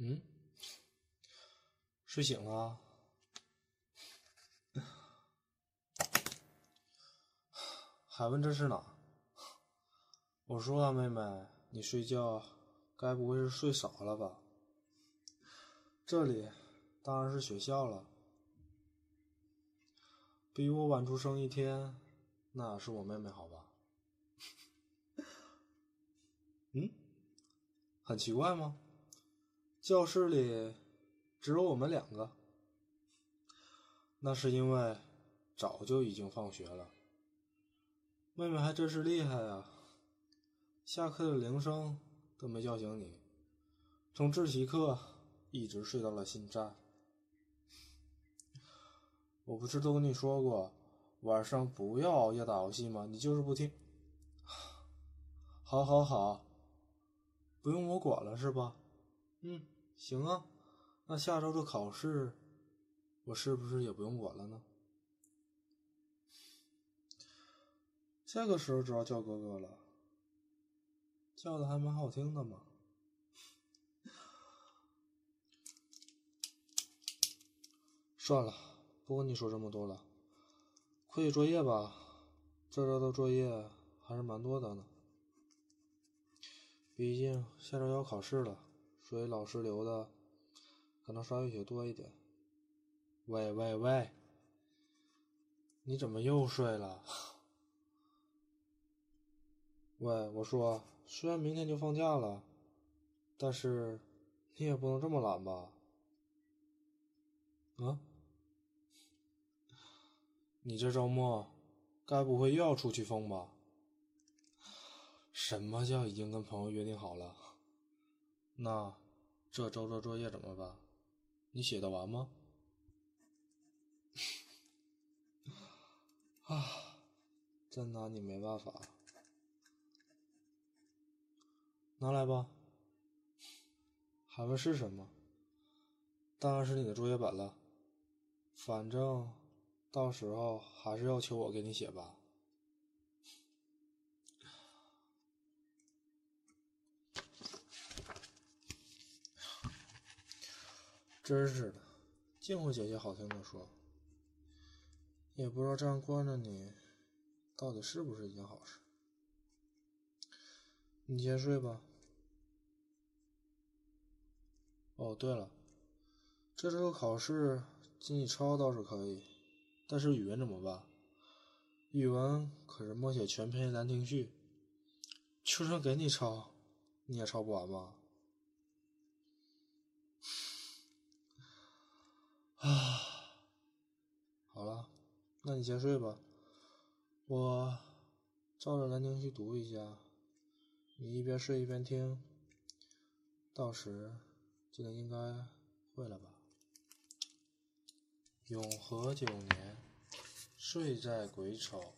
嗯，睡醒了？还问这是哪？我说啊，妹妹，你睡觉该不会是睡傻了吧？这里当然是学校了，比我晚出生一天，那是我妹妹，好吧？嗯，很奇怪吗？教室里只有我们两个，那是因为早就已经放学了。妹妹还真是厉害啊！下课的铃声都没叫醒你，从自习课一直睡到了现在。我不是都跟你说过，晚上不要熬夜打游戏吗？你就是不听。好，好，好，不用我管了是吧？嗯。行啊，那下周的考试，我是不是也不用管了呢？这个时候就要叫哥哥了，叫的还蛮好听的嘛。算了，不跟你说这么多了，快写作业吧，这周的作业还是蛮多的呢。毕竟下周要考试了。所以老师留的可能稍微有多一点。喂喂喂，你怎么又睡了？喂，我说，虽然明天就放假了，但是你也不能这么懒吧？啊？你这周末该不会又要出去疯吧？什么叫已经跟朋友约定好了？那这周的作业怎么办？你写得完吗？啊，真拿你没办法。拿来吧。还问是什么？当然是你的作业本了。反正到时候还是要求我给你写吧。真是的，净会写些好听的说，也不知道这样惯着你，到底是不是一件好事。你先睡吧。哦，对了，这周考试记你抄倒是可以，但是语文怎么办？语文可是默写全篇《兰亭序》，就算给你抄，你也抄不完吧？啊，好了，那你先睡吧，我照着《兰亭序》读一下，你一边睡一边听，到时记得应该会了吧。永和九年，岁在癸丑，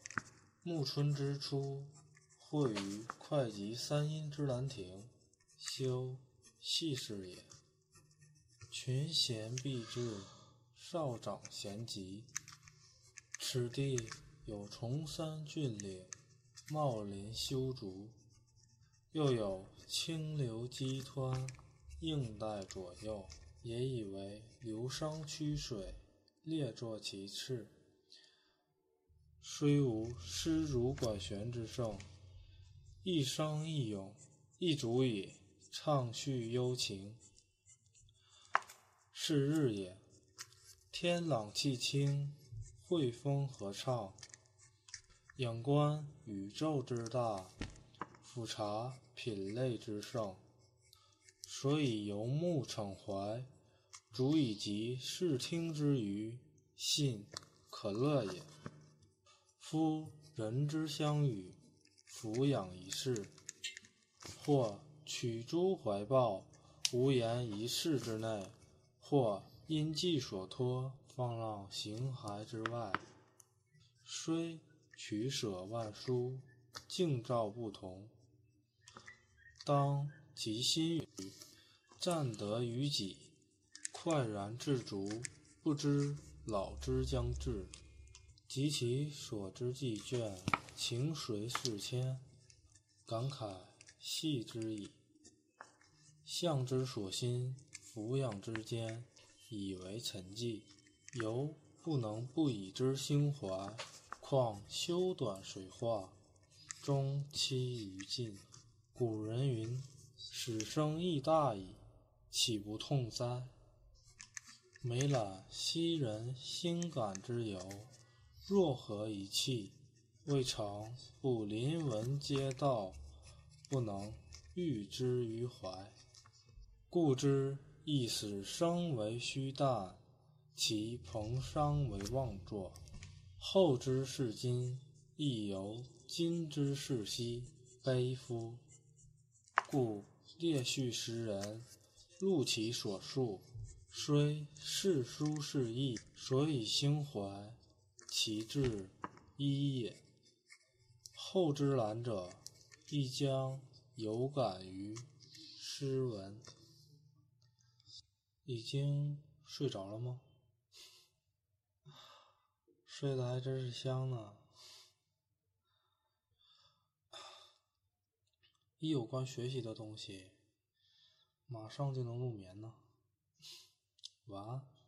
暮春之初，会于会稽三阴之兰亭，修禊事也。群贤毕至。少长咸集，此地有崇山峻岭，茂林修竹，又有清流激湍，映带左右，也以为流觞曲水，列坐其次。虽无丝竹管弦之盛，一觞一咏，亦足以畅叙幽情。是日也。天朗气清，惠风和畅，仰观宇宙之大，俯察品类之盛，所以游目骋怀，足以及视听之娱，信可乐也。夫人之相与，俯仰一世，或取诸怀抱，无言一室之内，或。因寄所托，放浪形骸之外。虽取舍万殊，境照不同。当其心语，暂得于己，快然自足，不知老之将至。及其所之既倦，情随事迁，感慨系之矣。向之所欣。俯仰之间，以为沉寂。犹不能不以之心怀，况修短水化，终期于尽。古人云：“始生亦大矣，岂不痛哉？”每览昔人心感之由，若何一气？未尝不临文嗟悼，不能喻之于怀。故知一死生为虚诞。其彭殇为妄作，后之视今，亦犹今之视昔。悲夫！故列叙时人，录其所述，虽是书是义，所以兴怀，其志一也。后之览者，亦将有感于诗文。已经睡着了吗？睡得还真是香呢！一有关学习的东西，马上就能入眠呢。晚安。